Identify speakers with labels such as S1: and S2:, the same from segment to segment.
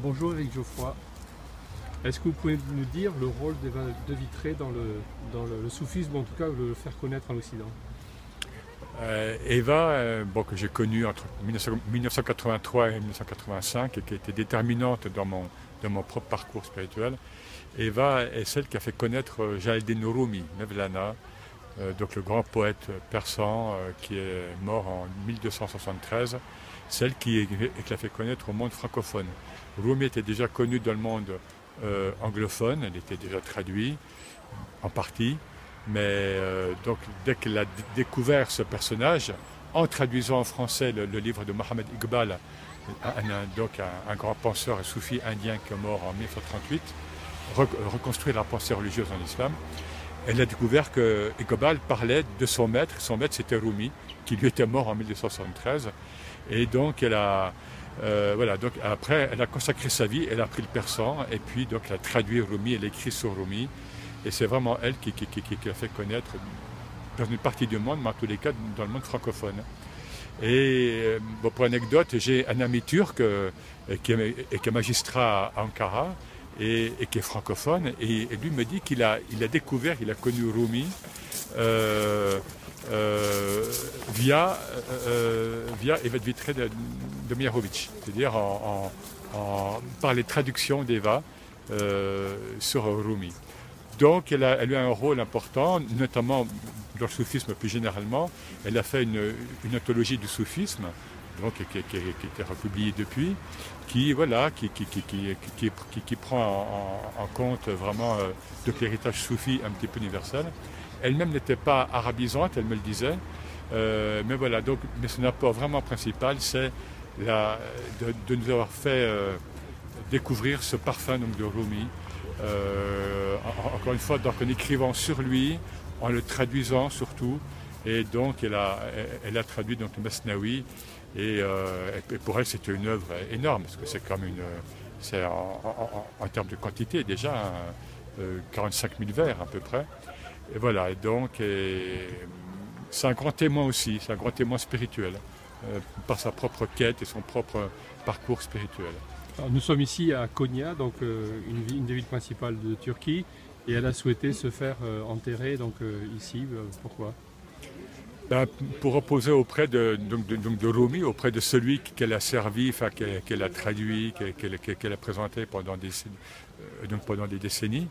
S1: Bonjour Eric Geoffroy. Est-ce que vous pouvez nous dire le rôle d'Eva de Vitré dans, le, dans le, soufisme, ou en tout cas le faire connaître en Occident?
S2: Euh, Eva, euh, bon, que j'ai connue entre 1900 1983 et 1985 et qui a été déterminante dans mon, dans mon propre parcours spirituel, Eva est celle qui a fait connaître euh, Jalaluddin Rumi, Mevlana, donc le grand poète persan euh, qui est mort en 1273, celle qui, l'a fait connaître au monde francophone. Rumi était déjà connu dans le monde euh, anglophone, elle était déjà traduit en partie, mais euh, donc dès qu'elle a découvert ce personnage, en traduisant en français le, livre de Mohamed Iqbal, un, un- donc un, un grand penseur et soufi indien qui est mort en 1938, re- reconstruire la pensée religieuse en islam, elle a découvert que Iqbal parlait de son maître, son maître c'était Rumi, qui lui était mort en 1973, et donc elle a euh, donc après, elle a consacré sa vie, elle a pris le persan, et puis donc elle a traduit Rumi, elle a écrit sur Rumi, et c'est vraiment elle qui, a fait connaître dans une partie du monde, mais en tous les cas dans le monde francophone. Et euh, pour anecdote, j'ai un ami turc euh, qui est magistrat à Ankara et, qui est francophone, et, lui me dit qu'il a, il a découvert, il a connu Rumi euh, euh, via, euh, via Eva de Vitré de, de c'est-à-dire en, en- par les traductions d'Eva euh, sur Rumi. Donc elle a, elle a eu un rôle important, notamment dans le soufisme plus généralement. Elle a fait une, une anthologie du soufisme, qui, qui- qui- a été republiée depuis, qui, voilà, qui, qui, prend en, compte vraiment euh, l'héritage soufi un petit peu universel. Elle-même n'était pas arabisante, elle me le disait. Euh, mais voilà, donc, mais son apport vraiment principal, c'est la- de, nous avoir fait euh, découvrir ce parfum donc, de Rumi. Euh, en- encore une fois, donc en écrivant sur lui, en le traduisant surtout. Et donc, elle a, traduit donc, euh, et pour elle, c'était une œuvre énorme, parce que c'est comme une. C'est en, termes de quantité déjà, hein, euh, 45 000 vers à peu près. Et voilà, et donc, c'est un grand témoin aussi, c'est un grand témoin spirituel, euh, par sa propre quête et son propre parcours spirituel.
S1: Nous sommes ici à Konya, donc euh, une, une des villes principales de Turquie, et elle a souhaité se faire euh, enterrer donc, euh, ici. Euh, pourquoi?
S2: Ben, pour reposer auprès de, donc, de, Rumi, auprès de celui qu'elle a servi, qu'elle a traduit, qu'elle a présenté pendant des, euh, donc pendant des décennies.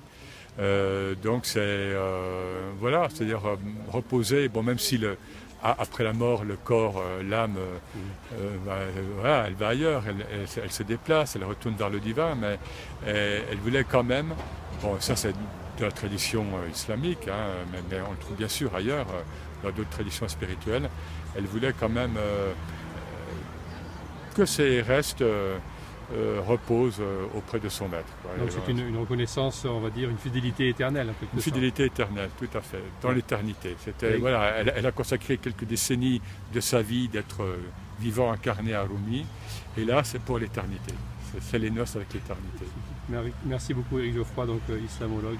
S2: Euh, donc c'est euh, voilà, c'est-à-dire reposer. Bon, même si après la mort, le corps, l'âme, ben, voilà, elle va ailleurs, elle, elle se- elle déplace, elle retourne vers le divin, mais euh, elle voulait quand même. Bon, ça c'est de la tradition euh, islamique, hein, mais, mais on le trouve bien sûr ailleurs. euh, dans d'autres traditions spirituelles, elle voulait quand même euh, que ses restes euh, reposent auprès de son maître. quoi.
S1: Donc c'est une, une reconnaissance, on va dire, une fidélité éternelle. en
S2: Une
S1: sorte.
S2: fidélité éternelle, tout à fait, dans l'éternité. C'était voilà, elle, elle a consacré quelques décennies de sa vie d'être euh, vivant incarné à Rumi, et là c'est pour l'éternité. C'est- les noces avec l'éternité.
S1: Mer- Merci beaucoup Eric Geoffroy, donc islamologue.